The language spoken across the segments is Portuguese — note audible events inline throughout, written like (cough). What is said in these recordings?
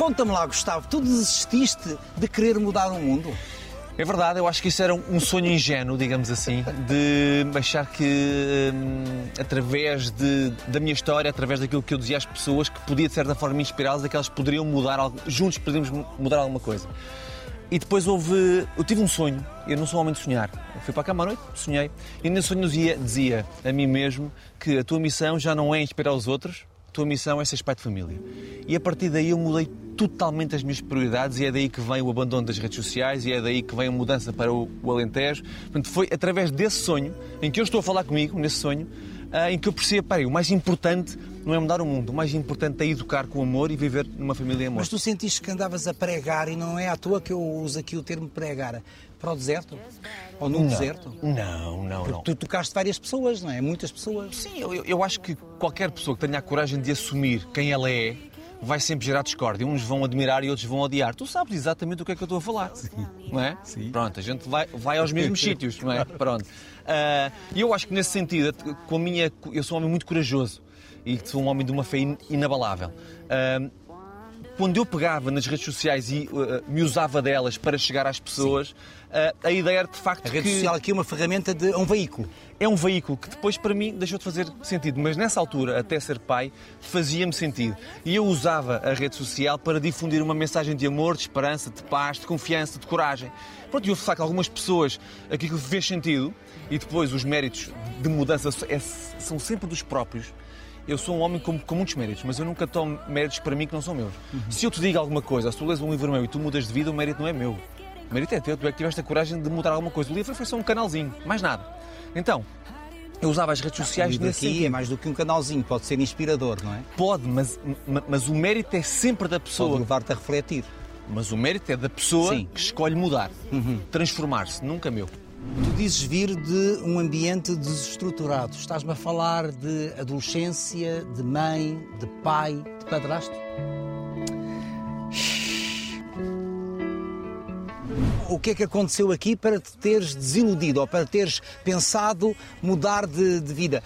conta-me lá, Gustavo, tu desististe de querer mudar o mundo? É verdade, eu acho que isso era um sonho ingênuo, digamos assim, de achar que hum, através de, da minha história, através daquilo que eu dizia às pessoas, que podia de certa forma inspirá-las, que elas poderiam mudar, algo, juntos poderíamos mudar alguma coisa. E depois houve. Eu tive um sonho, eu não sou um homem de sonhar. Eu fui para a cama à noite, sonhei. E nesse sonho dizia, dizia a mim mesmo que a tua missão já não é inspirar os outros, tua missão é ser pai de família. E a partir daí eu mudei totalmente as minhas prioridades e é daí que vem o abandono das redes sociais e é daí que vem a mudança para o, o Alentejo. Portanto, foi através desse sonho, em que eu estou a falar comigo, nesse sonho, ah, em que eu percebo, peraí, o mais importante não é mudar o mundo, o mais importante é educar com amor e viver numa família amor. Mas tu sentiste que andavas a pregar, e não é à toa que eu uso aqui o termo pregar, para o deserto? Ou num não, deserto? Não, não, Porque não. tu tocaste várias pessoas, não é? Muitas pessoas. Sim, eu, eu acho que qualquer pessoa que tenha a coragem de assumir quem ela é vai sempre gerar discórdia. Uns vão admirar e outros vão odiar. Tu sabes exatamente o que é que eu estou a falar. Não é? Sim. Pronto, a gente vai, vai aos mesmos (laughs) sítios, não é? Pronto. Ah, E eu acho que nesse sentido, com a minha, eu sou um homem muito corajoso e sou um homem de uma fé in- inabalável. Ah, quando eu pegava nas redes sociais e ah, me usava delas para chegar às pessoas, ah, a ideia era de facto A rede que social aqui é uma ferramenta de é um veículo. é um veículo que depois para mim deixou de fazer sentido, mas nessa altura, até ser pai, fazia-me sentido. E eu usava a rede social para difundir uma mensagem de amor, de esperança, de paz, de confiança, de coragem. Pronto, e de facto algumas pessoas que aquilo fez sentido e depois os méritos de mudança é- são sempre dos próprios. Eu sou um homem com, com muitos méritos, mas eu nunca tomo méritos para mim que não são meus. Se eu te digo alguma coisa, se tu lês um livro meu e tu mudas de vida, o mérito não é meu. O mérito é teu, tu é que tiveste a coragem de mudar alguma coisa. O livro foi só um canalzinho, mais nada. Então, eu usava as redes sociais Isto nesse aqui sentido. é mais do que um canalzinho, pode ser inspirador, não é? Pode, mas, ma- mas o mérito é sempre da Pode pessoa. levar-te a refletir. Mas o mérito é da pessoa Sim. que escolhe mudar, transformar-se, nunca meu. Tu dizes vir de um ambiente desestruturado. Estás-me a falar de adolescência, de mãe, de pai, de padrasto? O que é que aconteceu aqui para te teres desiludido ou para teres pensado mudar de, de vida?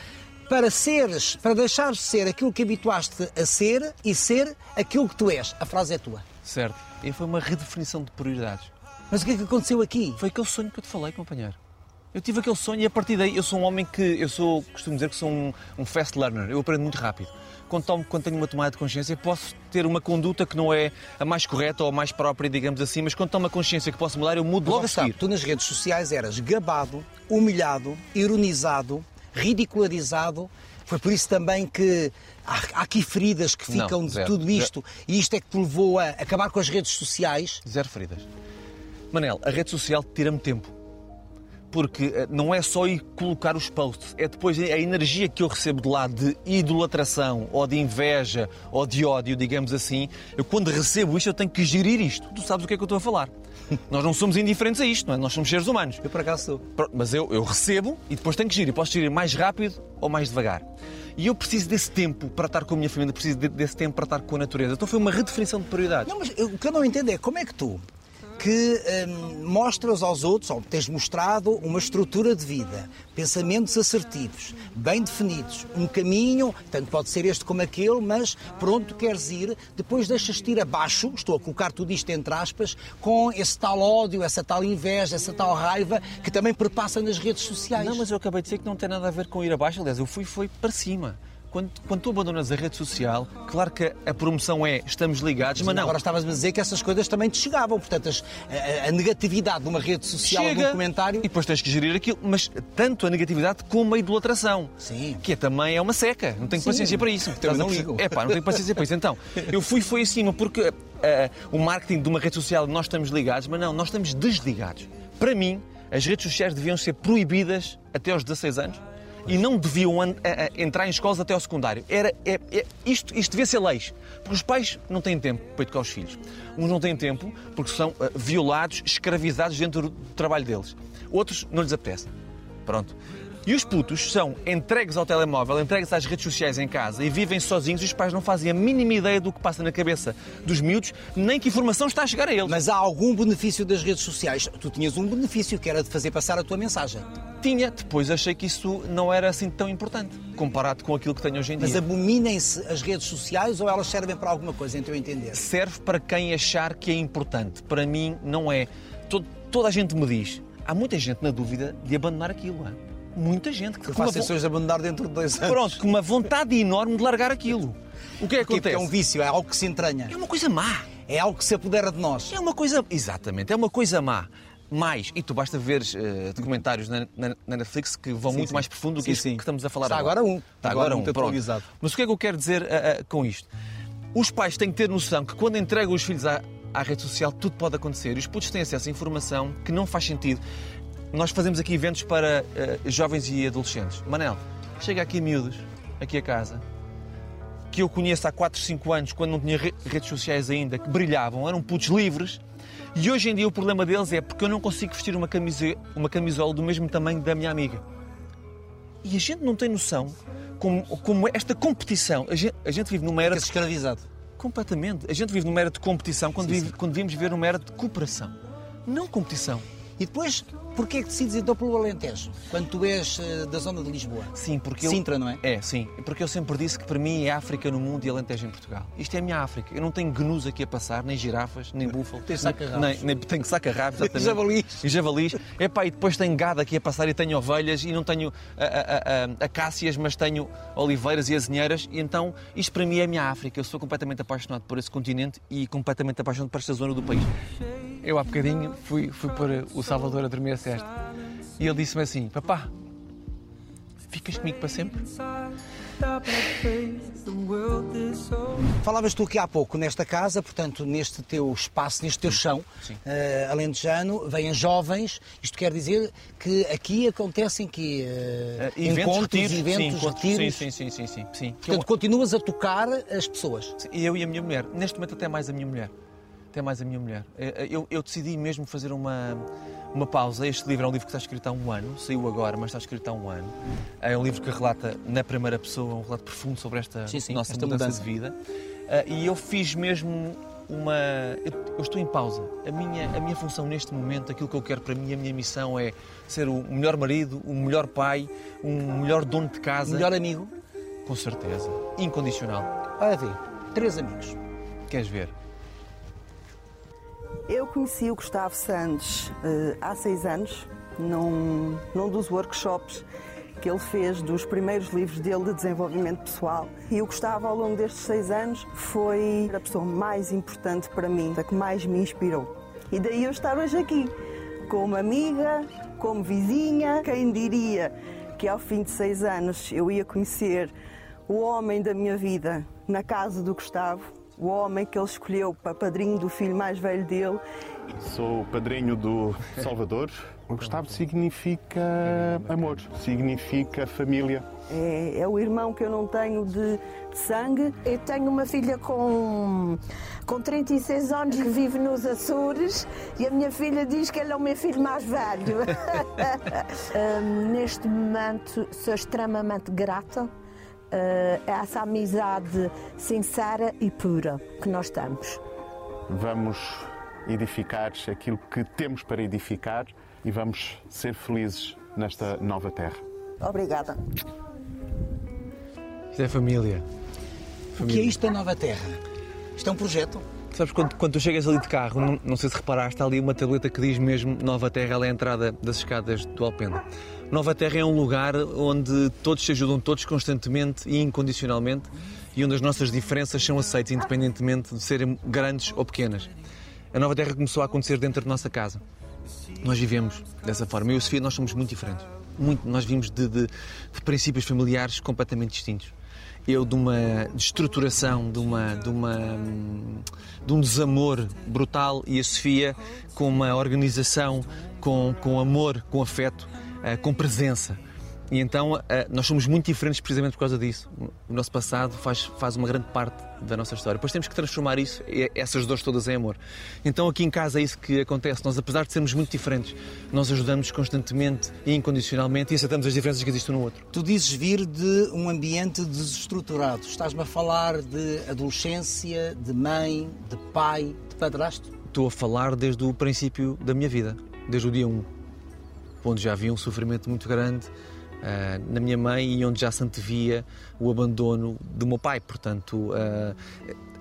Para seres, para deixares de ser aquilo que habituaste a ser e ser aquilo que tu és. A frase é tua. Certo. E foi uma redefinição de prioridades. Mas o que é que aconteceu aqui? Foi aquele sonho que eu te falei, companheiro. Eu tive aquele sonho e a partir daí eu sou um homem que eu sou, costumo dizer que sou um, um fast learner. Eu aprendo muito rápido. Quando, tomo, quando tenho uma tomada de consciência, posso ter uma conduta que não é a mais correta ou a mais própria, digamos assim, mas quando tomo a consciência que posso mudar, eu mudo logo a Gustavo, seguir. tu nas redes sociais eras gabado, humilhado, ironizado, ridicularizado. Foi por isso também que há, aqui feridas que Não, ficam de zero. tudo isto. E isto é que te levou a acabar com as redes sociais. Zero feridas. Manel, a rede social tira-me tempo. Porque eh, não é só ir colocar os posts, é depois a energia que eu recebo de lá de idolatração, ou de inveja, ou de ódio, digamos assim. Eu quando recebo isto, eu tenho que gerir isto. Tu sabes o que é que eu estou a falar. (laughs) Nós não somos indiferentes a isto, não é? Nós somos seres humanos. Eu por acaso sou. Mas eu, eu recebo e depois tenho que gerir. Posso gerir mais rápido ou mais devagar. E eu preciso desse tempo para estar com a minha família, preciso de- desse tempo para estar com a natureza. Então foi uma redefinição de prioridades. Não, mas eu- o que eu não entendo é como é que tu, que hum, mostras aos outros, ou tens mostrado uma estrutura de vida, pensamentos assertivos, bem definidos, um caminho, tanto pode ser este como aquele, mas tu queres ir, depois deixas-te ir abaixo, estou a colocar tudo isto entre aspas, com esse tal ódio, essa tal inveja, essa tal raiva que também perpassa nas redes sociais. Não, mas eu acabei de dizer que não tem nada a ver com ir abaixo. Aliás, eu fui foi para cima. Quando, quando tu abandonas a rede social, claro que a promoção é estamos ligados, mas não. Agora estavas-me a dizer que essas coisas também te chegavam. Portanto, as- a, a negatividade de uma rede social ou de um comentário. e depois tens que gerir aquilo, mas tanto a negatividade como a idolatração. Sim. Que é, também é uma seca. Não tenho Sim. paciência para isso. Também não ligo. É pá, não tenho paciência para isso. Então, eu fui foi acima, porque eh, o marketing de uma rede social, nós estamos ligados, mas não, nós estamos desligados. Para mim, as redes sociais deviam ser proibidas até aos 16 anos. E não deviam a- a- entrar em escolas até ao secundário. Era, é- é- isto, isto devia ser leis. Porque os pais não têm tempo para educar os filhos. Uns não têm tempo porque são eh, violados, escravizados dentro do trabalho deles. Outros não lhes apetece. Pronto. E os putos são entregues ao telemóvel, entregues às redes sociais em casa e vivem sozinhos e os pais não fazem a mínima ideia do que passa na cabeça dos miúdos, nem que informação está a chegar a eles. Mas há algum benefício das redes sociais? Tu tinhas um benefício, que era de fazer passar a tua mensagem. Tinha, depois achei que isso não era assim tão importante, comparado com aquilo que tenho hoje em dia. Mas abominem-se as redes sociais ou elas servem para alguma coisa, em teu entender? Serve para quem achar que é importante. Para mim, não é. Todo- toda a gente me diz. Há muita gente na dúvida de abandonar aquilo. hã? Muita gente que uma façam vo- abandonar dentro de dois anos. Pronto, com uma vontade enorme de largar aquilo. O que é que Porque acontece? é um vício, é algo que se entranha. É uma coisa má. É algo que se apodera de nós. É uma coisa. Exatamente, é uma coisa má. Mais, e tu basta ver eh, documentários na, na- na Netflix que vão Sim, muito sim. mais profundo do que Sim, isso que estamos a falar Está agora um. Está Agora agora um, pronto. atualizado. Mas o que é que eu quero dizer ah, ah, com isto? Os pais têm que ter noção que quando entregam os filhos à, à rede social, tudo pode acontecer. E os putos têm acesso a informação que não faz sentido. Nós fazemos aqui eventos para eh, jovens e adolescentes. Manel, chega aqui miúdos, aqui a casa, que eu conheço há 4, 5 anos, quando não tinha re- redes sociais ainda, que brilhavam, eram putos livres. E hoje em dia o problema deles é porque eu não consigo vestir uma, camise- uma camisola do mesmo tamanho da minha amiga. E a gente não tem noção como, como esta competição. A gente, a gente vive numa era de escravizado. Completamente. A gente vive numa era de competição quando, vive- quando devíamos viver numa era de cooperação. Não competição. E depois, porquê é que decides então pelo Alentejo? Quando tu és eh, da zona de Lisboa? Sim, porque eu... Sintra, não é? É, sim. Porque eu sempre disse que para mim é África no mundo e Alentejo em Portugal. Isto é a minha África. Eu não tenho gnus aqui a passar, nem girafas, nem búfalos. Tens saca-rabos. Nem, nem tenho saca-rabos, (laughs) exatamente. Javalis. E javalis. Epá, e depois tenho gado aqui a passar e tenho ovelhas e não tenho a, a, a, acácias, mas tenho oliveiras e azinheiras. E então, isto para mim é a minha África. Eu sou completamente apaixonado por esse continente e completamente apaixonado por esta zona do país. Eu há bocadinho fui, fui pôr o Salvador a dormir a cesta. E ele disse-me assim, papá, ficas comigo para sempre? Falavas tu aqui há pouco nesta casa, portanto, neste teu espaço, neste teu chão, Sim. eh, alentejano, vêm jovens. Isto quer dizer que aqui acontecem que eh, Eh, eventos, encontros, retiros, eventos, sim, retiros. Sim, sim, sim, sim, sim. sim. Portanto, continuas a tocar as pessoas. eu- eu e a minha mulher, neste momento até mais a minha mulher. Até mais a minha mulher. Eh, Eu, eu decidi mesmo fazer uma, uma pausa. Este livro é um livro que está escrito há um ano, saiu agora, mas está escrito há um ano. É um livro que relata na primeira pessoa, um relato profundo sobre esta Sim, sim, nossa esta mudança, mudança. de vida. Eh, E eu fiz mesmo uma. Eu, estou em pausa. A minha, a minha função neste momento, aquilo que eu quero para mim, a minha missão é ser o melhor marido, o melhor pai, um melhor dono de casa. Melhor amigo. Com certeza. Incondicional. Olha, vê, três amigos. Queres ver? Eu conheci o Gustavo Santos eh, há seis anos, num, num dos workshops que ele fez dos primeiros livros dele de desenvolvimento pessoal. E o Gustavo, ao longo destes seis anos, foi a pessoa mais importante para mim, a que mais me inspirou. E daí eu estar hoje aqui, como amiga, como vizinha. Quem diria que ao fim de seis anos eu ia conhecer o homem da minha vida na casa do Gustavo, o homem que ele escolheu para padrinho do filho mais velho dele. Sou o padrinho do Salvador. (laughs) O Gustavo significa amor, significa família. É, é o irmão que eu não tenho de, de sangue. Eu tenho uma filha com, com 36 anos que vive nos Açores e a minha filha diz que ele é o meu filho mais velho. (laughs) Hum, neste momento sou extremamente grata essa amizade sincera e pura que nós temos. Vamos edificar aquilo que temos para edificar e vamos ser felizes nesta nova terra. Obrigada. Isto é família. O que é isto da Nova Terra? Isto é um projeto? Sabes, quando, quando tu chegas ali de carro, não, não sei se reparaste, há ali uma tableta que diz mesmo Nova Terra, ela é a entrada das escadas do Alpenda. Nova Terra é um lugar onde todos se ajudam, todos constantemente e incondicionalmente, e onde as nossas diferenças são aceitas, independentemente de serem grandes ou pequenas. A Nova Terra começou a acontecer dentro da nossa casa. Nós vivemos dessa forma. Eu e a Sofia, nós somos muito diferentes. Muito. Nós vimos de, de- de princípios familiares completamente distintos. Eu de uma destruturação, de, uma, de, uma, de um desamor brutal e a Sofia com uma organização, com, com amor, com afeto, eh, com presença. E então eh, nós somos muito diferentes precisamente por causa disso. O nosso passado faz, faz uma grande parte da nossa história. Depois temos que transformar isso, essas dores todas em amor. Então aqui em casa é isso que acontece. Nós, apesar de sermos muito diferentes, nós ajudamos constantemente e incondicionalmente e aceitamos as diferenças que existem no outro. Tu dizes vir de um ambiente desestruturado. Estás-me a falar de adolescência, de mãe, de pai, de padrasto? Estou a falar desde o princípio da minha vida, desde o dia 1, onde já havia um sofrimento muito grande uh, na minha mãe e onde já se antevia o abandono do meu pai. Portanto, uh,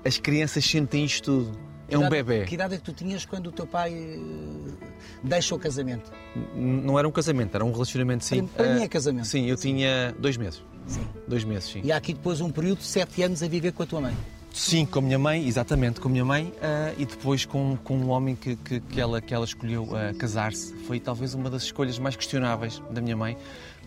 as crianças sentem isto tudo. É um bebê. Que idade é que tu tinhas quando o teu pai uh, deixa o casamento? não era um casamento, era um relacionamento, sim. Para, para mim é casamento. Sim, eu tinha dois meses. Sim. Dois meses, sim. E há aqui depois um período de sete anos a viver com a tua mãe. Sim, com a minha mãe, exatamente, com a minha mãe uh, e depois com, com um homem que, que, que ela, que ela escolheu uh, casar-se. Foi talvez uma das escolhas mais questionáveis da minha mãe.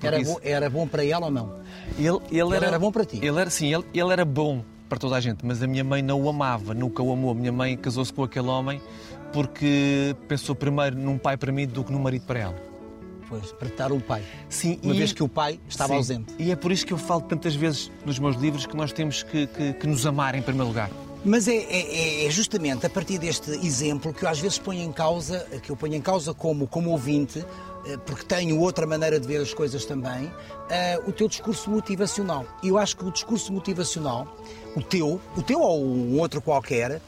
Era, isso... bom, era bom para ela ou não? Ele, ele, ele era, era, bom para ti? Ele era, sim, ele, ele era bom para toda a gente, mas a minha mãe não o amava, nunca o amou. A minha mãe casou-se com aquele homem porque pensou primeiro num pai para mim do que num marido para ela. Pois, para dar um pai. Sim, Uma e... vez que o pai estava sim, ausente. E é por isso que eu falo tantas vezes nos meus livros que nós temos que, que, que nos amar em primeiro lugar. Mas é, é, é, justamente a partir deste exemplo que eu às vezes ponho em causa, que eu ponho em causa como, como ouvinte, porque tenho outra maneira de ver as coisas também, uh, o teu discurso motivacional. E eu acho que o discurso motivacional, o teu, o teu ou um outro qualquer,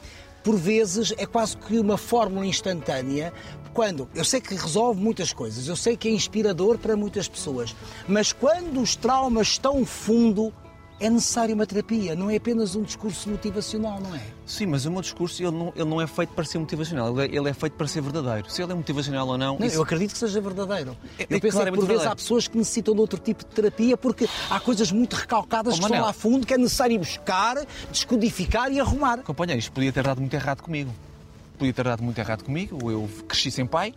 por vezes é quase que uma fórmula instantânea. Quando eu sei que resolve muitas coisas, eu sei que é inspirador para muitas pessoas, mas quando os traumas estão fundo, é necessária uma terapia, não é apenas um discurso motivacional, não é? Sim, mas o meu discurso ele não, ele não é feito para ser motivacional, ele é, ele é, feito para ser verdadeiro. Se ele é motivacional ou não. não isso... Eu acredito que seja verdadeiro. É, eu é penso que por vezes há pessoas que necessitam de outro tipo de terapia porque há coisas muito recalcadas oh, que Manel. estão lá fundo que é necessário ir buscar, descodificar e arrumar. Companheiro, isto podia ter dado muito errado comigo. Podia ter dado muito errado comigo. Eu cresci sem pai,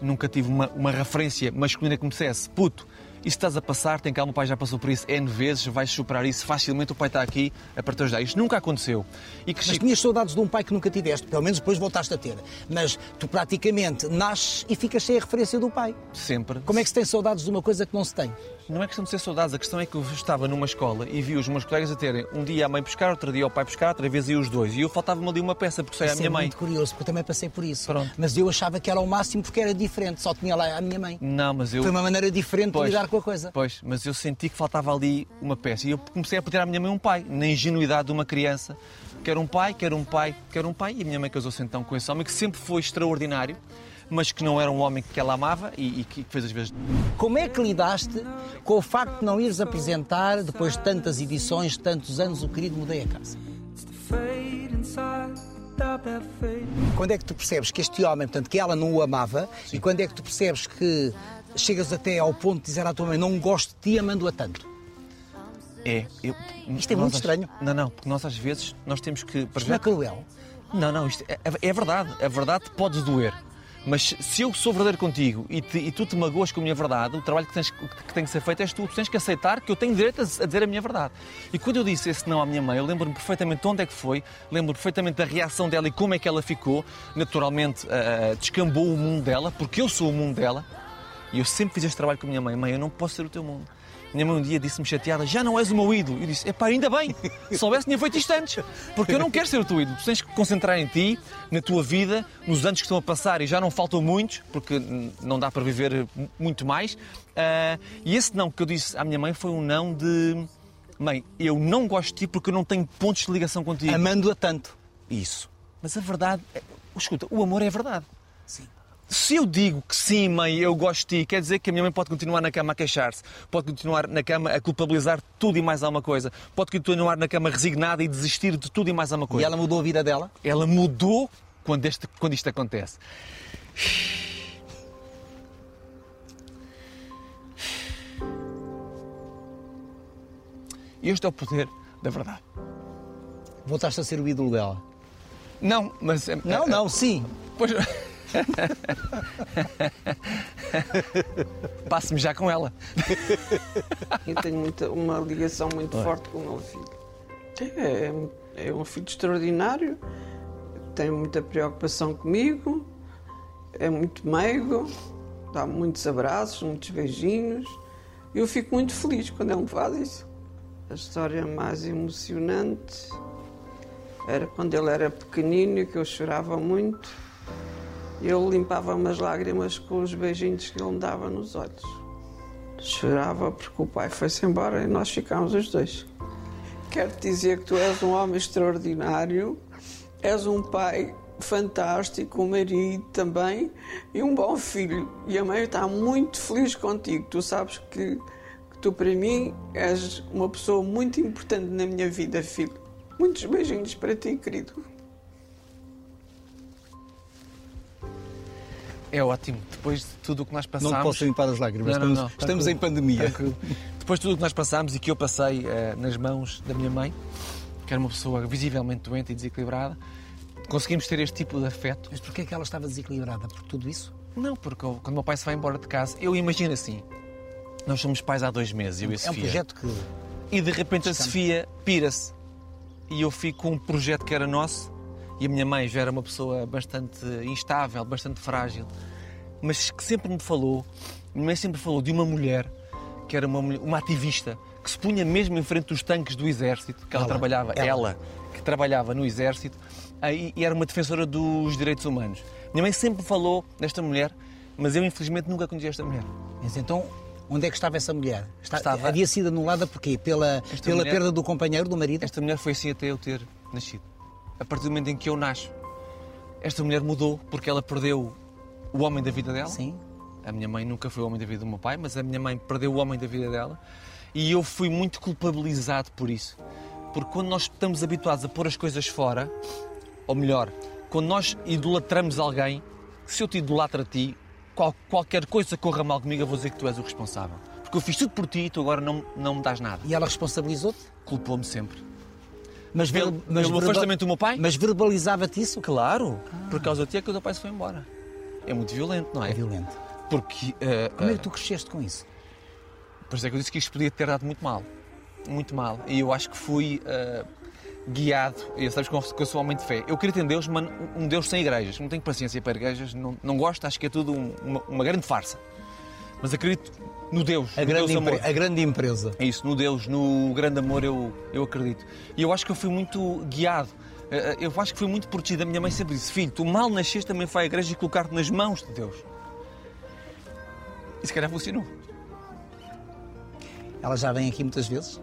nunca tive uma, uma referência masculina que me dissesse puto isso estás a passar, tem calma, o pai já passou por isso N vezes, vais superar isso facilmente, o pai está aqui para te ajudar. Isto nunca aconteceu. E que... Mas tinhas saudades de um pai que nunca tiveste, pelo menos depois voltaste a ter. Mas tu praticamente nasces e ficas sem a referência do pai. Sempre. Como é que se tem saudades de uma coisa que não se tem? Não é questão de ser saudades, a questão é que eu estava numa escola e vi os meus colegas a terem um dia a mãe buscar, outro dia o pai buscar, outra vez ia os dois. E eu faltava-me ali uma peça porque sei a minha é mãe. muito curioso, porque eu também passei por isso. Pronto. Mas eu achava que era o máximo porque era diferente, só tinha lá a minha mãe. Não, mas eu. Foi uma maneira diferente pois, de lidar com a coisa. Pois, mas eu senti que faltava ali uma peça. E eu comecei a pedir à minha mãe um pai, na ingenuidade de uma criança. Quero um pai, quero um pai, quero um pai. E a minha mãe casou-se então com esse homem que sempre foi extraordinário mas que não era um homem que ela amava e, e que fez as vezes. Como é que lidaste com o facto de não ires apresentar, depois de tantas edições, de tantos anos, o querido Mudei a Casa? Quando é que tu percebes que este homem, portanto, que ela não o amava, Sim. e quando é que tu percebes que chegas até ao ponto de dizer à tua mãe não gosto de ti amando-a tanto? É. Eu, isto é muito estranho. Não, não, porque nós às vezes nós temos que. Isto não é cruel? Não, não, isto é, é verdade. A verdade pode doer. Mas se eu sou verdadeiro contigo e, te, e, tu te magoas com a minha verdade, o trabalho que, tens, que tem que ser feito és tu. Tu tens que aceitar que eu tenho direito a, a dizer a minha verdade. E quando eu disse esse não à minha mãe, eu lembro-me perfeitamente de onde é que foi, lembro perfeitamente da reação dela e como é que ela ficou. Naturalmente, uh, descambou o mundo dela, porque eu sou o mundo dela. E eu sempre fiz este trabalho com a minha mãe. Mãe, eu não posso ser o teu mundo. Minha mãe um dia disse-me chateada: Já não és o meu ídolo. Eu disse: É pá, ainda bem. Se soubesse, tinha feito isto antes. Porque eu não quero ser o teu ídolo. Tu tens que concentrar em ti, na tua vida, nos anos que estão a passar e já não faltam muitos, porque não dá para viver muito mais. Uh, e esse não que eu disse à minha mãe foi um não de: Mãe, eu não gosto de ti porque eu não tenho pontos de ligação contigo. Amando-a tanto. Isso. Mas a verdade, é... escuta, o amor é verdade. Se eu digo que sim, mãe, eu gosto de ti, quer dizer que a minha mãe pode continuar na cama a queixar-se, pode continuar na cama a culpabilizar tudo e mais alguma coisa, pode continuar na cama resignada e desistir de tudo e mais alguma coisa. E ela mudou a vida dela? Ela mudou quando, este, quando isto acontece. Este é o poder da verdade. Voltaste a ser o ídolo dela? Não, mas. Não, não, sim. Pois. (laughs) (laughs) Passe-me já com ela. (laughs) Eu tenho muita, uma ligação muito forte com o meu filho. É, é um filho extraordinário, tem muita preocupação comigo, é muito meigo, dá muitos abraços, muitos beijinhos. Eu fico muito feliz quando ele me faz isso. A história mais emocionante era quando ele era pequenino que eu chorava muito. Ele limpava-me as lágrimas com os beijinhos que ele me dava nos olhos. Chorava porque o pai foi-se embora e nós ficámos os dois. Quero te dizer que tu és um homem extraordinário, és um pai fantástico, um marido também e um bom filho. E a mãe está muito feliz contigo. Tu sabes que, que tu, para mim, és uma pessoa muito importante na minha vida, filho. Muitos beijinhos para ti, querido. É ótimo. Depois de tudo o que nós passámos. Não posso limpar as lágrimas. Não, não, estamos não. estamos Tranquilo. em pandemia. Tranquilo. Depois de tudo o que nós passámos e que eu passei eh, nas mãos da minha mãe, que era uma pessoa visivelmente doente e desequilibrada, conseguimos ter este tipo de afeto. Mas porquê é que ela estava desequilibrada? Por tudo isso? Não, porque eu- quando o meu pai se vai embora de casa, eu imagino assim. Nós somos pais há dois meses, eu e a É um Sofia. projeto que. E de repente a Descanso. Sofia pira-se. E eu fico com um projeto que era nosso. E a minha mãe já era uma pessoa bastante instável, bastante frágil. Mas que sempre me falou, minha mãe sempre falou de uma mulher que era uma, uma ativista que se punha mesmo em frente dos tanques do exército, que ela, Ela, trabalhava, ela. ela, que trabalhava no exército, aí, e era uma defensora dos direitos humanos. Minha mãe sempre falou desta mulher, mas eu infelizmente nunca conheci esta mulher. Mas então, onde é que estava essa mulher? Está- Estava- Havia sido anulada porquê? Pela, Esta pela mulher- perda do companheiro, do marido? Esta mulher foi assim até eu ter nascido. A partir do momento em que eu nasço, esta mulher mudou porque ela perdeu o homem da vida dela. Sim. A minha mãe nunca foi o homem da vida do meu pai, mas a minha mãe perdeu o homem da vida dela. E eu fui muito culpabilizado por isso. Porque quando nós estamos habituados a pôr as coisas fora, ou melhor, quando nós idolatramos alguém, se eu te idolatro a ti, qual- qualquer coisa que corra mal comigo, eu vou dizer que tu és o responsável. Porque eu fiz tudo por ti e tu agora não, não me dás nada. E ela responsabilizou-te? Culpou-me sempre. Mas, ver- Pelo- mas pelo afastamento do meu pai? Mas verbalizava-te isso? Claro, por causa de ti é que o teu pai se foi embora. É muito violento, não é? É violento. Porque. eh, Como é eh, que tu cresceste com isso? Por isso é que eu disse que isto podia ter dado muito mal. Muito mal. E eu acho que fui eh, guiado. E sabes que eu- que eu sou homem de fé. Eu acredito em Deus, mas um Deus sem igrejas. Não tenho paciência para igrejas, não, não gosto, acho que é tudo um- uma, uma grande farsa. Mas acredito no Deus. A no grande, Deus a grande empresa. É isso, no Deus, no grande amor eu, eu acredito. E eu acho que eu fui muito guiado. Eh, Eu acho que fui muito protegido. A minha mãe sempre disse: Filho, tu mal nasceste também vai à igreja e colocar-te nas mãos de Deus. E se calhar funcionou. Ela já vem aqui muitas vezes?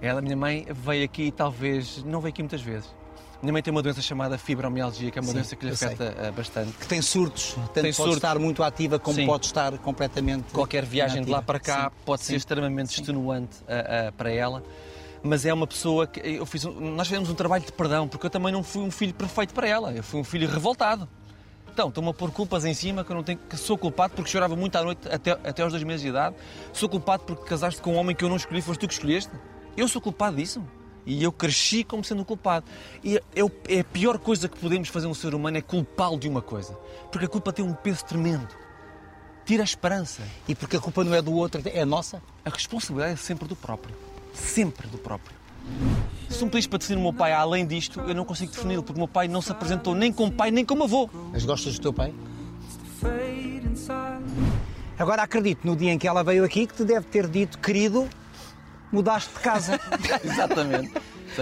Ela, a minha mãe, veio aqui talvez não veio aqui muitas vezes. Minha mãe tem uma doença chamada fibromialgia, que é uma Sim, doença que lhe eu sei. afeta eh, bastante. Que tem surtos. Tanto Tem pode surtos. estar muito ativa como Sim. pode estar completamente. Qualquer viagem de lá inativa. para cá Sim, pode ser extremamente extenuante ah, ah, para ela. Mas é uma pessoa que eu fiz. um- nós fizemos um trabalho de perdão, porque eu também não fui um filho perfeito para ela. Eu fui um filho revoltado. Então, estou-me a pôr culpas em cima que eu não tenho. que sou culpado porque chorava muito à noite até, até aos dois meses de idade. Sou culpado porque casaste com um homem que eu não escolhi, foste tu que escolheste. Eu sou culpado disso. E eu cresci como sendo culpado. E eu, é a pior coisa que podemos fazer um ser humano é culpá-lo de uma coisa. Porque a culpa tem um peso tremendo. Tira a esperança. E porque a culpa não é do outro, é nossa? A responsabilidade é sempre do próprio. Sempre do próprio. Se me pedis para definir o meu pai além disto, eu não consigo defini-lo, porque o meu pai não se apresentou nem como pai, nem como avô. Mas gostas do teu pai? Agora acredito, no dia em que ela veio aqui, que te deve ter dito, querido, mudaste de casa. (laughs) Exatamente.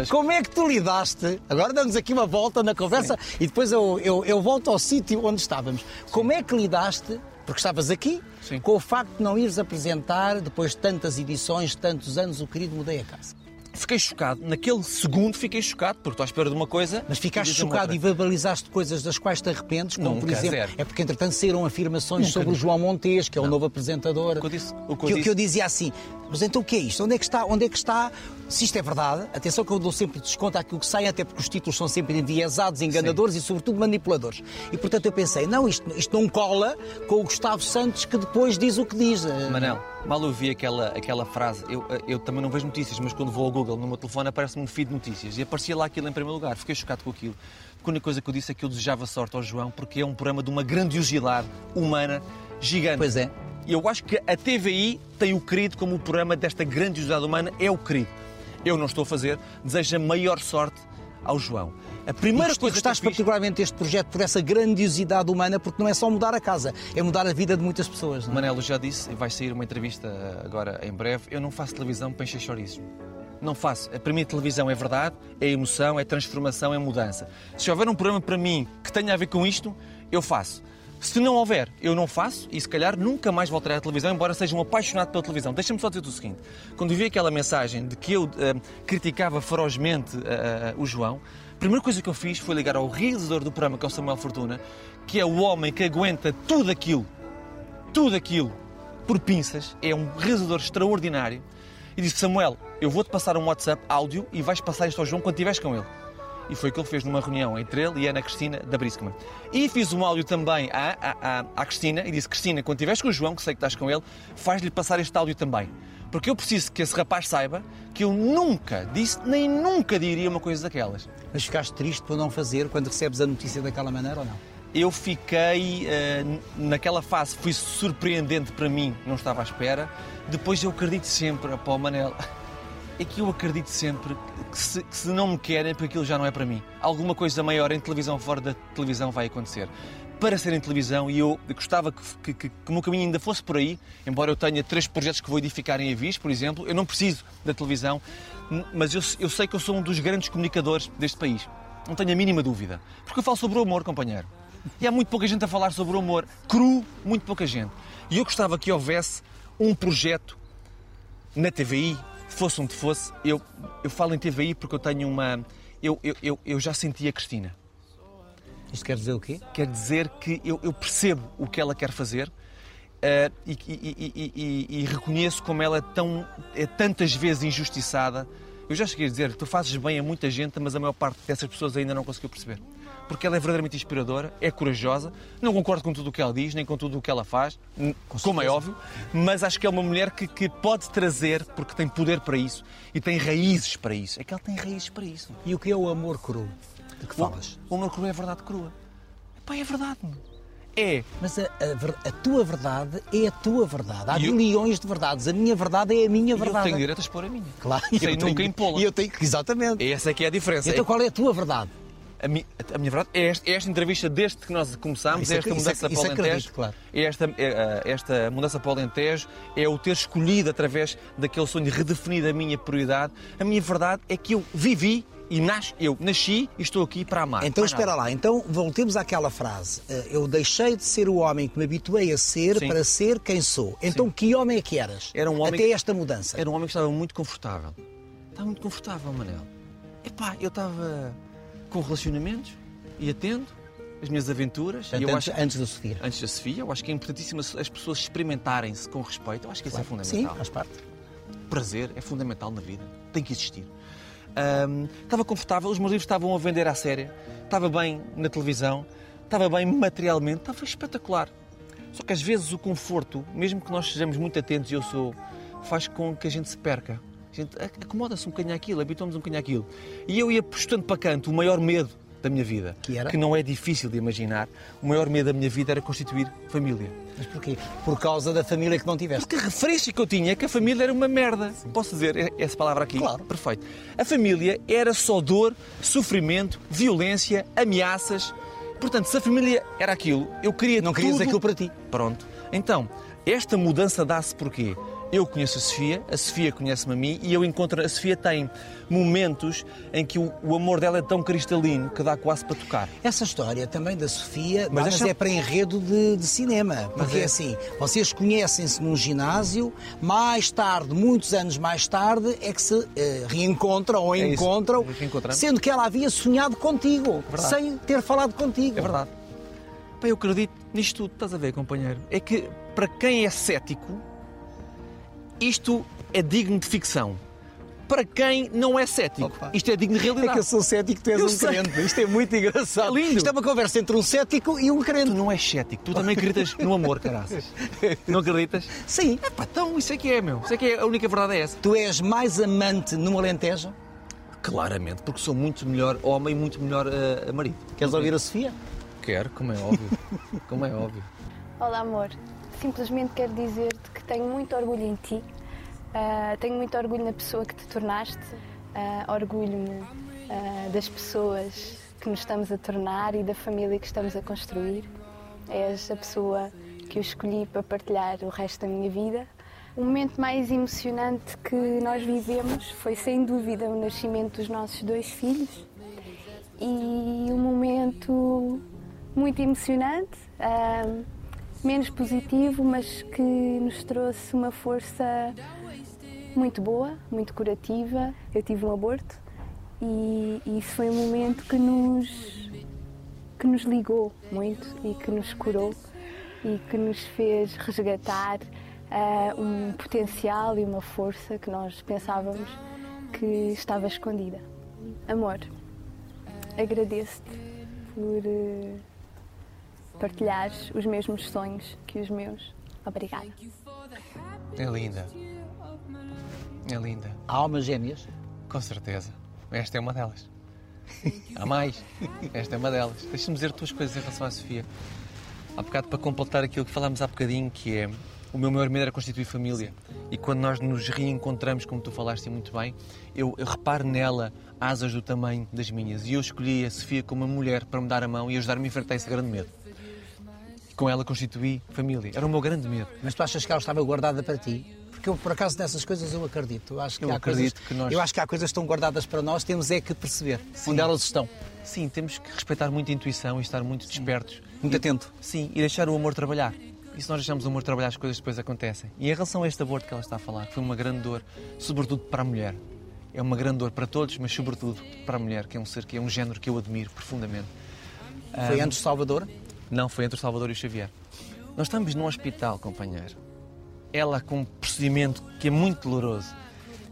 Como é que tu lidaste? Agora damos aqui uma volta na conversa e depois eu, eu, eu volto ao sítio onde estávamos. Como é que lidaste, porque estavas aqui, Sim. com o facto de não ires apresentar, depois de tantas edições, tantos anos, o querido Mudei a Casa? Fiquei chocado. Naquele segundo fiquei chocado, porque estou à espera de uma coisa. Mas ficaste chocado e verbalizaste coisas das quais te arrependes, como por Nunca, exemplo. zero. É porque entretanto saíram afirmações Nunca sobre o. João Montes, que é o novo apresentador. O que eu disse- o que eu que eu dizia assim, mas então o que é isto? Onde é que está? Onde é que está? Se isto é verdade, atenção que eu dou sempre desconto àquilo que sai, até porque os títulos são sempre enviesados, enganadores e sobretudo manipuladores. E portanto eu pensei, não, isto, isto não cola com o Gustavo Santos que depois diz o que diz. Manel, mal eu vi aquela, aquela frase, eu, eu também não vejo notícias, mas quando vou ao Google no meu telefone aparece-me um feed de notícias e aparecia lá aquilo em primeiro lugar. Fiquei chocado com aquilo. A única coisa que eu disse é que eu desejava sorte ao João porque é um programa de uma grandiosidade humana gigante. Pois é. E eu acho que a TVI tem o querido como o programa desta grandiosidade humana, é o querido. Eu não estou a fazer, desejo a maior sorte ao João. A primeira e coisa gostaste que fiz... particularmente deste projeto por essa grandiosidade humana, porque não é só mudar a casa, é mudar a vida de muitas pessoas. Não é? Manelo já disse, e vai sair uma entrevista agora em breve, eu não faço televisão para encher chouriços. Não faço. Para mim a televisão é verdade, é emoção, é transformação, é mudança. Se houver um programa para mim que tenha a ver com isto, eu faço. Se não houver, eu não faço e se calhar nunca mais voltarei à televisão, embora seja um apaixonado pela televisão. Deixa-me só dizer o seguinte: quando vi aquela mensagem de que eu uh, criticava ferozmente uh, uh, o João, a primeira coisa que eu fiz foi ligar ao realizador do programa, que é o Samuel Fortuna, que é o homem que aguenta tudo aquilo, tudo aquilo, por pinças, é um realizador extraordinário, e disse: Samuel, eu vou-te passar um WhatsApp áudio e vais passar isto ao João quando estiveres com ele. E foi o que ele fez numa reunião entre ele e a Ana Cristina da Briscoman. E fiz um áudio também à, à, à, Cristina e disse: Cristina, quando estiveres com o João, que sei que estás com ele, faz-lhe passar este áudio também. Porque eu preciso que esse rapaz saiba que eu nunca disse, nem nunca diria uma coisa daquelas. Mas ficaste triste por não fazer quando recebes a notícia daquela maneira ou não? Eu fiquei, uh, naquela fase, foi surpreendente para mim, não estava à espera. Depois eu acredito sempre, o Manel, (laughs) é que eu acredito sempre que se, que se, não me querem, porque aquilo já não é para mim. Alguma coisa maior em televisão, fora da televisão, vai acontecer. Para ser em televisão, e eu gostava que, que, que, o meu caminho ainda fosse por aí, embora eu tenha três projetos que vou edificar em Avis, por exemplo, eu não preciso da televisão, mas eu, eu sei que eu sou um dos grandes comunicadores deste país. Não tenho a mínima dúvida. Porque eu falo sobre o amor, companheiro. E há muito pouca gente a falar sobre o amor. Cru, muito pouca gente. E eu gostava que houvesse um projeto na TVI, fosse onde fosse, eu, eu falo em TVI porque eu tenho uma. Eu, eu, eu, eu já senti a Cristina. Isto quer dizer o quê? Quer dizer que eu, eu percebo o que ela quer fazer uh, e, e, e, e, reconheço como ela é, tão, é tantas vezes injustiçada. Eu já cheguei a dizer, tu fazes bem a muita gente, mas a maior parte dessas pessoas ainda não conseguiu perceber porque ela é verdadeiramente inspiradora, é corajosa. Não concordo com tudo o que ela diz, nem com tudo o que ela faz, como é óbvio, mas acho que é uma mulher que, que pode trazer, porque tem poder para isso e tem raízes para isso. É que ela tem raízes para isso. E o que é o amor cru? De que falas? O, o amor cru é a verdade crua. Pá, é verdade. É. Mas a, a, a, tua verdade é a tua verdade. Há eu... milhões de verdades. A minha verdade é a minha verdade. eu tenho direito a expor a minha. Claro. E sem nunca impô-la. E eu tenho... Exatamente. Essa é que é a diferença. Então qual é a tua verdade? A, mi, a, minha verdade é esta, é esta, entrevista desde que nós começámos, é esta mudança para o Alentejo. Claro. É esta, é, esta mudança para o Alentejo é o ter escolhido através daquele sonho redefinido a minha prioridade. A minha verdade é que eu vivi e nas, eu nasci e estou aqui para amar. Então espera lá, então voltemos àquela frase. Eh, eu deixei de ser o homem que me habituei a ser Sim. para ser quem sou. Então Sim. que homem é que eras? Era um homem Até esta mudança. Era um homem que estava muito confortável. Estava muito confortável, Manel. Epá, eu estava com relacionamentos e atendo as minhas aventuras. Portanto, antes, acho, antes da Sofia. Antes da Sofia, eu acho que é importantíssimo as pessoas experimentarem-se com respeito. Eu acho que isso é fundamental. Sim, faz parte. Prazer é fundamental na vida. Tem que existir. Um, estava confortável, os meus livros estavam a vender à séria, estava bem na televisão, estava bem materialmente, estava espetacular. Só que às vezes o conforto, mesmo que nós sejamos muito atentos, e eu sou, faz com que a gente se perca gente acomoda-se um bocadinho àquilo, habituamos um bocadinho àquilo. E eu ia postando para canto o maior medo da minha vida, que, era? que não é difícil de imaginar, o maior medo da minha vida era constituir família. Mas porquê? Por causa da família que não tiveste? Porque a referência que eu tinha é que a família era uma merda. Sim. Posso dizer essa palavra aqui? Claro. Perfeito. A família era só dor, sofrimento, violência, ameaças. Portanto, se a família era aquilo, eu queria Não querias tudo... aquilo para ti. Pronto. Então, esta mudança dá-se porquê? Eu conheço a Sofia, a Sofia conhece-me a mim e eu encontro. A Sofia tem momentos em que o, o, amor dela é tão cristalino que dá quase para tocar. Essa história também da Sofia, mas, mas é para enredo de, de cinema. Porque é. é assim, vocês conhecem-se num ginásio, mais tarde, muitos anos mais tarde, é que se eh, reencontram ou é encontram, sendo que ela havia sonhado contigo, é sem ter falado contigo. É verdade. Bem, eu acredito nisto tudo, estás a ver, companheiro? É que para quem é cético isto é digno de ficção. Para quem não é cético, Opa. isto é digno de realidade. É que eu sou cético, tu és eu um sei. crente. Isto é muito engraçado. É lindo. Isto é uma conversa entre um cético e um crente. Tu não és cético, tu também acreditas no amor, caraças. (laughs) Não acreditas? Sim. Epá, então isso é que é, meu. Isso é que é, a única verdade é essa. Tu és mais amante no Alentejo? Claramente, porque sou muito melhor homem e muito melhor uh, marido. Queres ouvir a Sofia? Quero, como é óbvio. (laughs) como é óbvio. Olá, amor. Simplesmente quero dizer-te tenho muito orgulho em ti Uh, tenho muito orgulho na pessoa que te tornaste. Uh, Orgulho-me ah, das pessoas que nos estamos a tornar e da família que estamos a construir. És a pessoa que eu escolhi para partilhar o resto da minha vida. O momento mais emocionante que nós vivemos foi, sem dúvida, o nascimento dos nossos dois filhos e um momento muito emocionante, menos positivo, mas que nos trouxe uma força muito boa, muito curativa. Eu tive um aborto e, e isso foi um momento que nos, que nos ligou muito e que nos curou e que nos fez resgatar uh, um potencial e uma força que nós pensávamos que estava escondida. Amor, agradeço-te por uh, partilhares os mesmos sonhos que os meus. Obrigada. É linda. É linda. Há almas gêmeas? Com certeza. Esta é uma delas. Há mais. Esta é uma delas. Deixa-me dizer duas coisas em relação à Sofia. Há bocado para completar aquilo que falámos há bocadinho, que é o meu maior medo era constituir família. E quando nós nos reencontramos, como tu falaste muito bem, eu, eu reparo nela asas do tamanho das minhas. E eu escolhi a Sofia como uma mulher para me dar a mão e ajudar-me a enfrentar esse grande medo. E com ela constituí família. Era o meu grande medo. Mas tu achas que ela estava guardada para ti? Porque eu, por acaso, nessas coisas eu acredito. Eu acho que, Eu há, acredito coisas, que nós- eu acho que há coisas que estão guardadas para nós, temos é que perceber onde elas estão. Sim, temos que respeitar muito a intuição e estar muito despertos. Muito atento. Sim, e deixar o amor trabalhar. E se nós deixarmos o amor trabalhar, as coisas depois acontecem. E em relação a este aborto que ela está a falar, que foi uma grande dor, sobretudo para a mulher. É uma grande dor para todos, mas sobretudo para a mulher, que é um ser que é um género que eu admiro profundamente. Foi Ah, antes de Salvador? Não, foi entre o Salvador e o Xavier. Nós estamos num hospital, companheiro. Ela com um procedimento que é muito doloroso.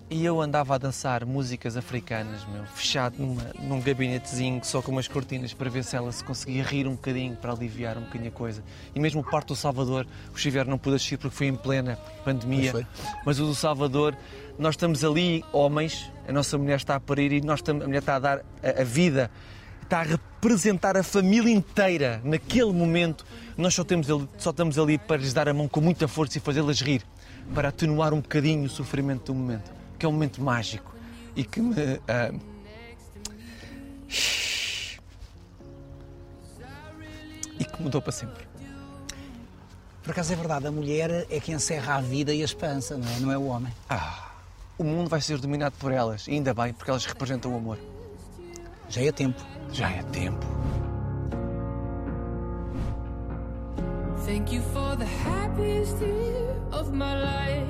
E eu andava a dançar músicas africanas, meu, fechado numa, num gabinetezinho só com umas cortinas para ver se ela se conseguia rir um bocadinho, para aliviar um bocadinho a coisa. E mesmo o parto do Salvador, o Xavier não pôde assistir porque foi em plena pandemia. Mas o do Salvador, nós estamos ali, homens, a nossa mulher está a parir e nós estamos, a mulher está a dar a, a vida, está a representar a família inteira naquele momento. Nós só, temos ali, só estamos ali para lhes dar a mão com muita força e fazê-las rir, para atenuar um bocadinho o sofrimento do momento, que é um momento mágico e que me. ah, e que mudou para sempre. Por acaso é verdade, a mulher é que encerra a vida e a esperança, não é? Não é o homem. Ah, o mundo vai ser dominado por elas, e ainda bem, porque elas representam o amor. Já é tempo. Já é tempo. Thank you for the happiest year of my life.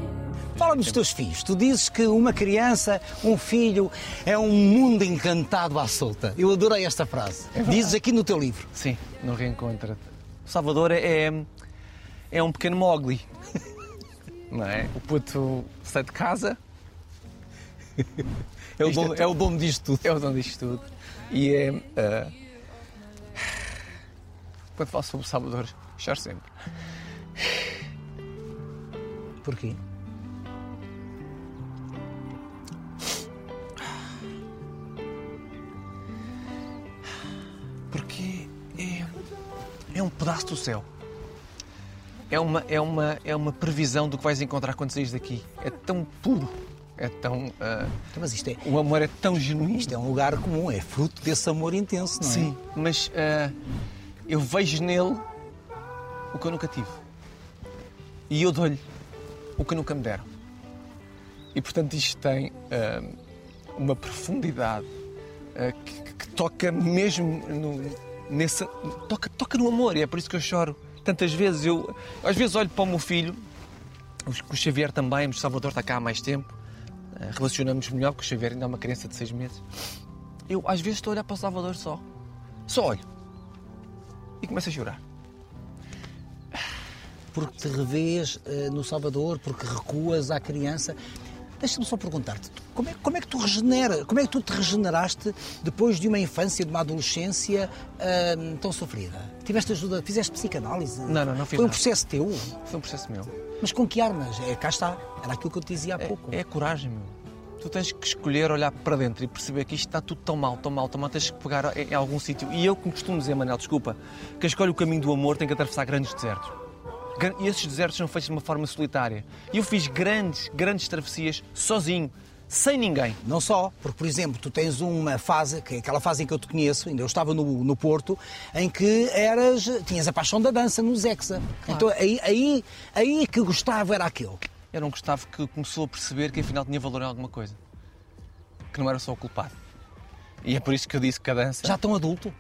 Fala-me dos teus filhos. Tu dizes que uma criança, um filho, é um mundo encantado à solta. Eu adorei esta frase. Dizes aqui no teu livro. Sim, no reencontra. O Salvador é, é um pequeno Mowgli. (laughs) Não é? O puto sai de casa, É o, dono, é é o dono disto tudo. é o dono disto tudo. E é. ah, quando falo sobre o Salvador, choro sempre. Porquê? Porque é, é um pedaço do céu. É uma, é, uma, é uma previsão do que vais encontrar quando saís daqui. É tão puro. É tão. Então, Mas isto é, o amor é tão genuíno. isto é um lugar comum, é fruto desse amor intenso, não é? Sim, mas ah, eu vejo nele o que eu nunca tive. E eu dou-lhe o que nunca me deram. E portanto isto tem ah, uma profundidade que, que toca mesmo no, nessa. Toca, toca no amor, e é por isso que eu choro. Tantas vezes eu. Às vezes olho para o meu filho, o Xavier também, o Salvador está cá há mais tempo. Ah, Relacionamos melhor, porque o Xavier ainda é uma criança de seis meses. Eu às vezes estou a olhar para o Salvador só. Só olho. E começo a chorar. Porque te revês eh, no Salvador, porque recuas à criança. Deixa-me só perguntar-te, como é, como é que tu regenera, como é que tu te regeneraste depois de uma infância, de uma adolescência ahm, tão sofrida? Tiveste ajuda, fizeste psicanálise? Não, não, não fiz Foi um nada. processo teu? Foi um processo meu. Mas com que armas? É, cá está, era aquilo que eu te dizia há pouco. É, é a coragem, meu. Tu tens que escolher olhar para dentro e perceber que isto está tudo tão mal, tão mal, tão mal, tens que pegar em, em algum sítio. E eu, como costumo dizer, Manel, desculpa, quem escolhe o caminho do amor tem que atravessar grandes desertos. E esses desertos são feitos de uma forma solitária. E eu fiz grandes, grandes travessias sozinho, sem ninguém. Não só, porque, por exemplo, tu tens uma fase, que é aquela fase em que eu te conheço, ainda eu estava no, no Porto, em que eras, tinhas a paixão da dança no Zexa. Então aí, aí, aí que Gustavo era aquele. Era um Gustavo que começou a perceber que afinal tinha valor em alguma coisa. Que não era só o culpado. E é por isso que eu disse que a dança. Já tão adulto?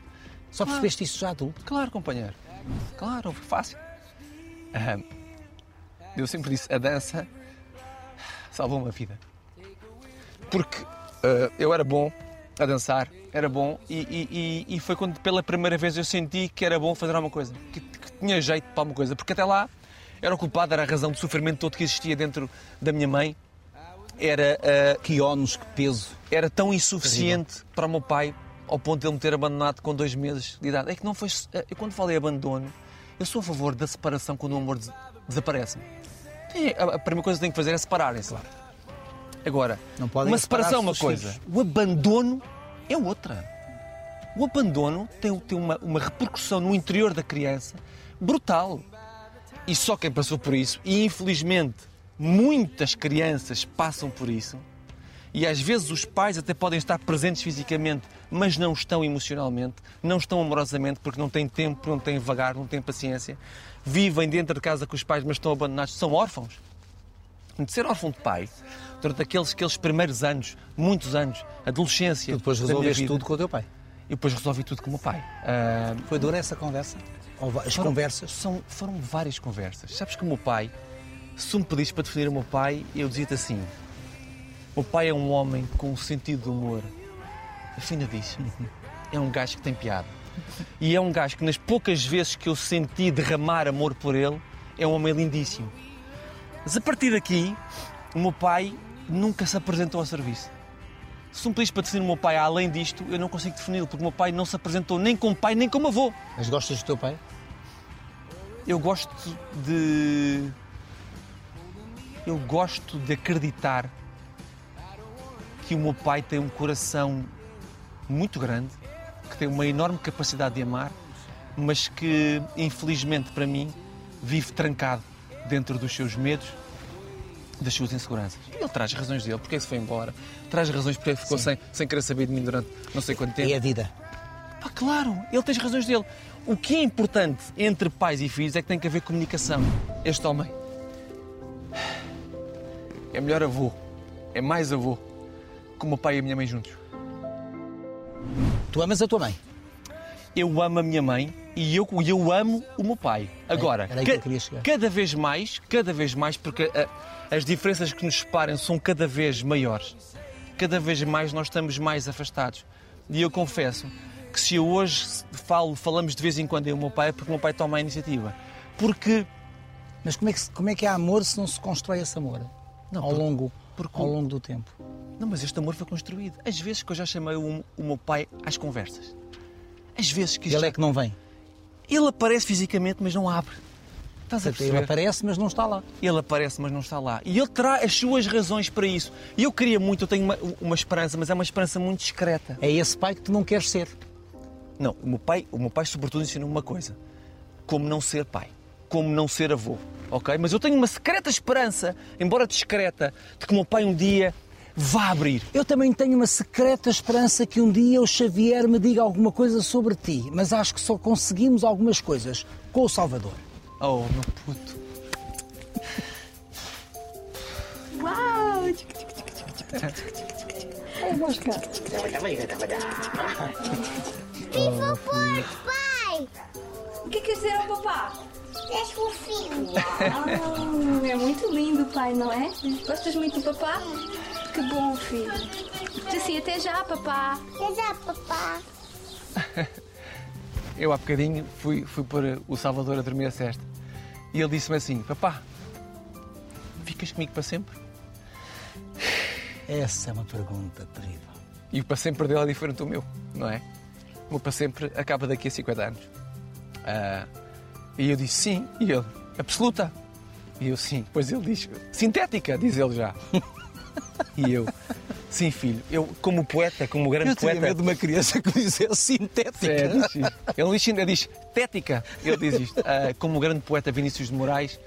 Só percebeste isso já adulto? Claro, companheiro. Claro, fácil. Eu sempre disse: a dança salvou uma vida. Porque ah, eu era bom a dançar, era bom, e, e- e- foi quando pela primeira vez eu senti que era bom fazer alguma coisa, que, que tinha jeito para alguma coisa. Porque até lá era o culpado, era a razão do sofrimento todo que existia dentro da minha mãe. Era. ah, Que ónus, que peso. era tão insuficiente para o meu pai ao ponto de ele me ter abandonado com dois meses de idade. É que não foi. Eu quando falei abandono, eu sou a favor da separação quando o amor des- desaparece. Tem- A primeira coisa que tem que fazer é separarem-se. Agora, Não podem uma separação é uma coisa, filhos. o abandono é outra. O abandono tem, tem uma, uma repercussão no interior da criança brutal. E só quem passou por isso, e infelizmente muitas crianças passam por isso, e às vezes os pais até podem estar presentes fisicamente, mas não estão emocionalmente, não estão amorosamente, porque não têm tempo, não têm vagar, não têm paciência, vivem dentro de casa com os pais, mas estão abandonados, são órfãos. De ser órfão de pai, durante aqueles, aqueles primeiros anos, muitos anos, adolescência. Tu depois resolveste tudo com o teu pai. E depois resolvi tudo com o meu pai. Ah, Foi dura essa conversa? Ou As foram- conversas? São, foram várias conversas. Sabes que o meu pai, se me pedisses para definir o meu pai, eu dizia-te assim: o meu pai é um homem com um sentido de humor afinadíssimo. É um gajo que tem piada. E é um gajo que, nas poucas vezes que eu senti derramar amor por ele, é um homem lindíssimo. Mas a partir daqui, o meu pai nunca se apresentou ao serviço. Se me pedis para definir o meu pai além disto, eu não consigo defini-lo, porque o meu pai não se apresentou nem como pai, nem como avô. Mas gostas do teu pai? Eu gosto de. Eu gosto de acreditar que o meu pai tem um coração muito grande, que tem uma enorme capacidade de amar, mas que, infelizmente para mim, vive trancado dentro dos seus medos, das suas inseguranças. E ele traz razões dele, porque ele se foi embora, traz razões porque ele ficou sem, sem querer saber de mim durante não sei quanto tempo. É a vida. Pá, claro, ele tem as razões dele. O que é importante entre pais e filhos é que tem que haver comunicação. Este homem é melhor avô, é mais avô que o meu pai e a minha mãe juntos. Tu amas a tua mãe? Eu amo a minha mãe e eu, eu amo o meu pai. Agora, aí que chegar. cada vez mais, cada vez mais, porque ah, as diferenças que nos separam são cada vez maiores. Cada vez mais nós estamos mais afastados. E eu confesso que se eu hoje falo, falamos de vez em quando eu e o meu pai, é porque o meu pai toma a iniciativa. Porque Mas como é que, como é, que há amor se não se constrói esse amor? Não, ao, porque- longo, porque ao longo do tempo. Não, mas este amor foi construído. Às vezes que eu já chamei o, o meu pai às conversas. Às vezes que Ele já- é que não vem. ele aparece fisicamente, mas não abre. Estás a Ele aparece, mas não está lá. Ele aparece, mas não está lá. E ele terá as suas razões para isso. E eu queria muito, eu tenho uma, uma esperança, mas é uma esperança muito discreta. É esse pai que tu não queres ser. Não, o meu pai, o meu pai sobretudo ensinou-me uma coisa: como não ser pai, como não ser avô, ok? Mas eu tenho uma secreta esperança, embora discreta, de que o meu pai um dia vá abrir. Eu também tenho uma secreta esperança que um dia o Xavier me diga alguma coisa sobre ti, mas acho que só conseguimos algumas coisas com o Salvador. Oh, meu puto. Uau! Viva o Porto, pai! O que quer dizer ao papá? És fofinho. Ah, é muito lindo, pai, não é? Gostas muito do papá? Que bom, filho. Diz assim, até já, papá. Até já, papá. (laughs) Eu há bocadinho fui, fui pôr o Salvador a dormir a cesta. E ele disse-me assim: Papá, ficas comigo para sempre? Essa é uma pergunta terrível. E o para sempre dele é diferente do meu, não é? O meu para sempre acaba daqui a 50 anos. Ah, e eu disse sim. E ele, absoluta. E eu sim. Depois ele diz, sintética, diz ele já. (laughs) (laughs) e eu, sim, filho. Eu, como poeta, como grande Eu poeta. medo de uma criança que dizia sintética. É, diz isto. ele diz, ele diz tética. Ele diz isto. Ah, como grande poeta Vinícius de Moraes,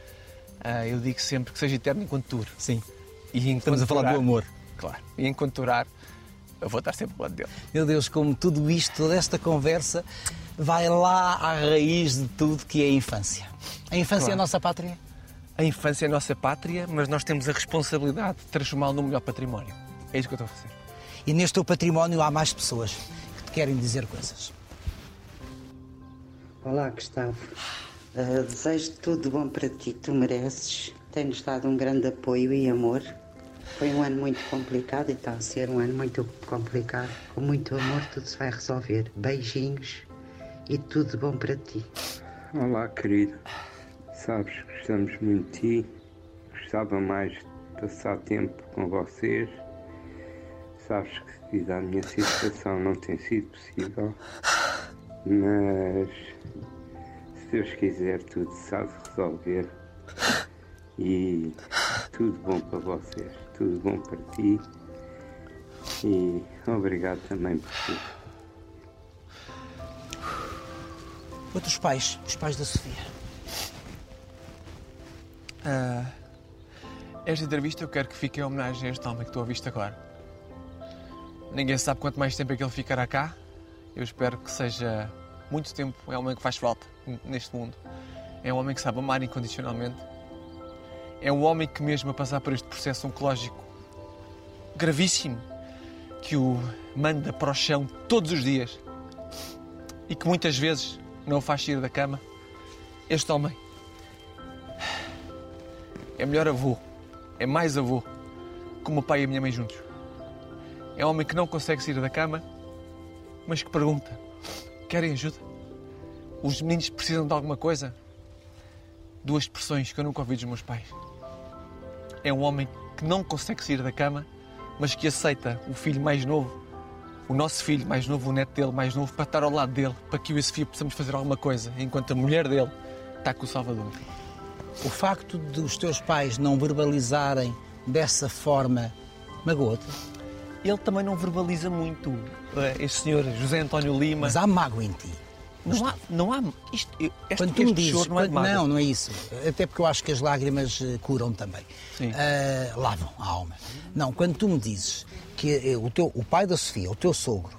ah, eu digo sempre que seja eterno enquanto dure. Sim. E enquanto Estamos a falar durar- do amor. Claro. E enquanto durar, eu vou estar sempre ao lado dele. Meu Deus, como tudo isto, toda esta conversa vai lá à raiz de tudo que é a infância. A infância é a Claro. nossa pátria? A infância é a nossa pátria, mas nós temos a responsabilidade de transformá-lo no melhor património. É isso que eu estou a fazer. E neste teu património há mais pessoas que te querem dizer coisas. Olá, Gustavo. Uh, desejo tudo de bom para ti, tu mereces. Tens dado um grande apoio e amor. Foi um ano muito complicado e está a ser um ano muito complicado. Com muito amor, tudo se vai resolver. Beijinhos e tudo bom para ti. Olá, querido. Sabes que gostamos muito de ti. Gostava mais de passar tempo com vocês. Sabes que devido à minha situação não tem sido possível. Mas se Deus quiser tudo de resolver. E tudo bom para vocês. Tudo bom para ti. E obrigado também por tudo. Outros pais, os pais da Sofia. Ah, esta entrevista eu quero que fique em homenagem a este homem que tu ouviste agora. Ninguém sabe quanto mais tempo é que ele ficará cá. Eu espero que seja muito tempo. É um homem que faz falta neste mundo. É um homem que sabe amar incondicionalmente. É um homem que, mesmo a passar por este processo oncológico gravíssimo, que o manda para o chão todos os dias e que muitas vezes não o faz sair da cama. Este homem é melhor avô, é mais avô, que o meu pai e a minha mãe juntos. É um homem que não consegue sair da cama, mas que pergunta: querem ajuda? Os meninos precisam de alguma coisa? Duas expressões que eu nunca ouvi dos meus pais. É um homem que não consegue sair da cama, mas que aceita o filho mais novo, o nosso filho mais novo, o neto dele mais novo, para estar ao lado dele, para que eu e a Sofia possamos fazer alguma coisa, enquanto a mulher dele está com o Salvador. O facto de os teus pais não verbalizarem dessa forma magoa-te? Ele também não verbaliza muito. eh, Este senhor José António Lima. Mas há mágoa em ti. Não há, não há. Isto, este, Quando tu me dizes, não é não, não é isso. Até porque eu acho que as lágrimas eh, curam também. Sim. Ah, lavam a alma. Não, quando tu me dizes que eh, o, teu, o pai da Sofia, o teu sogro,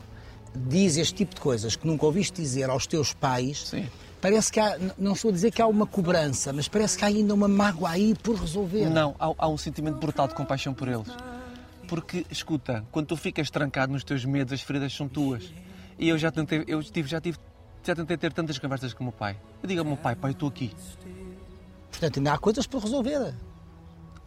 diz este tipo de coisas que nunca ouviste dizer aos teus pais, parece que há, não estou a dizer que há uma cobrança, mas parece que há ainda uma mágoa aí por resolver. Não, há, há um sentimento brutal de compaixão por eles. Porque, escuta, quando tu ficas trancado nos teus medos, as feridas são tuas. E eu já tentei, eu tive, já tive, já tentei ter tantas conversas com o meu pai. Eu digo ao meu pai, pai, eu estou aqui. Portanto, ainda há coisas por resolver.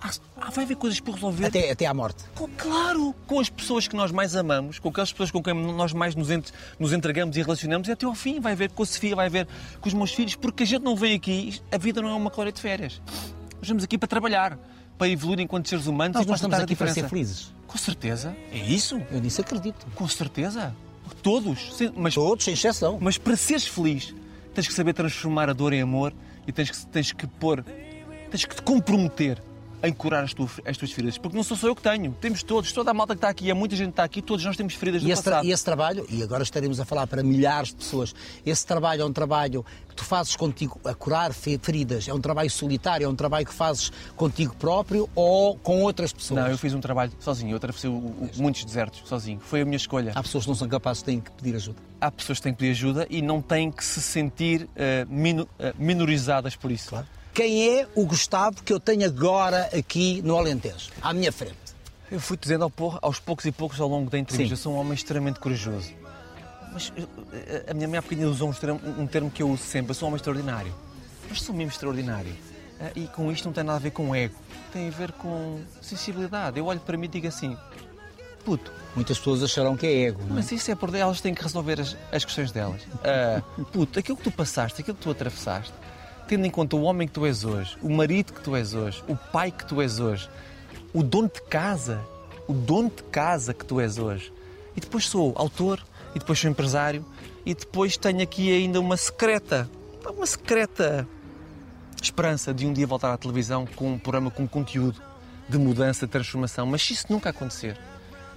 Ah, vai haver coisas por resolver. Até, até à morte. Com- claro, com as pessoas que nós mais amamos, com aquelas pessoas com quem nós mais nos, ent- nos entregamos e relacionamos, e até ao fim vai haver com a Sofia, vai haver com os meus filhos, porque a gente não vem aqui, a vida não é uma colónia de férias. Nós estamos aqui para trabalhar, para evoluir enquanto seres humanos Nós e não estamos aqui para ser felizes. Com certeza, é isso. Eu nisso acredito. Com certeza. Todos. Sem- Mas, Todos, sem exceção. Mas para seres feliz, tens que saber transformar a dor em amor e tens que, tens que pôr, tens que te comprometer em curar as, tuas as tuas feridas. Porque não sou só eu que tenho. Temos todos, toda a malta que está aqui, há muita gente que está aqui, todos nós temos feridas do E esse, tra- passado. e esse trabalho, e agora estaremos a falar para milhares de pessoas, esse trabalho é um trabalho que tu fazes contigo a curar fe- feridas, é um trabalho solitário, é um trabalho que fazes contigo próprio ou com outras pessoas? Não, eu fiz um trabalho sozinho, eu atravessei o- o- muitos desertos sozinho. Foi a minha escolha. Há pessoas que não são capazes, têm que pedir ajuda. Há pessoas que têm que pedir ajuda e não têm que se sentir eh, minorizadas por isso. Quem é o Gustavo que eu tenho agora aqui no Alentejo, à minha frente? Eu fui dizendo aos poucos e poucos ao longo da entrevista, Sim. eu sou um homem extremamente corajoso. Mas eh, a minha mãe há bocadinho usou um termo, que eu uso sempre, eu sou um homem extraordinário. Mas sou mesmo extraordinário. Ah, E com isto não tem nada a ver com ego, tem a ver com sensibilidade. Eu olho para mim e digo assim, puto, Muitas pessoas acharão que é ego, não é? mas isso é por elas têm que resolver as, as questões delas. Ah, puto, aquilo que tu passaste, aquilo que tu atravessaste, tendo em conta o homem que tu és hoje, o marido que tu és hoje, o pai que tu és hoje, o dono de casa, o dono de casa que tu és hoje. E depois sou autor, e depois sou empresário, e depois tenho aqui ainda uma secreta, uma secreta esperança de um dia voltar à televisão com um programa com conteúdo de mudança, de transformação. Mas se isso nunca acontecer,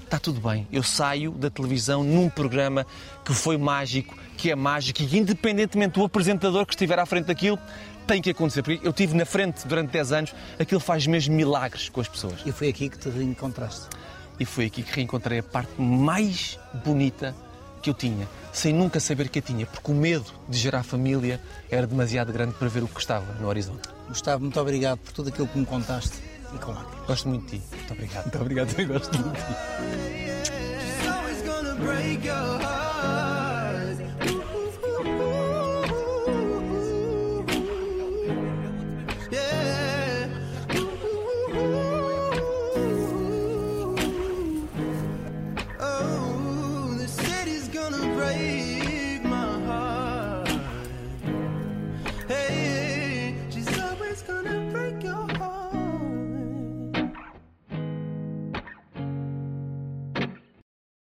está tudo bem. Eu saio da televisão num programa que foi mágico, que é mágico e que, independentemente do apresentador que estiver à frente daquilo, tem que acontecer. Porque eu tive na frente durante 10 anos, aquilo faz mesmo milagres com as pessoas. E foi aqui que te reencontraste. E foi aqui que reencontrei a parte mais bonita que eu tinha, sem nunca saber que eu tinha, porque o medo de gerar família era demasiado grande para ver o que estava no horizonte. Gustavo, muito obrigado por tudo aquilo que me contaste e com lágrimas. Gosto muito de ti. Muito obrigado. Muito obrigado, eu gosto muito de ti.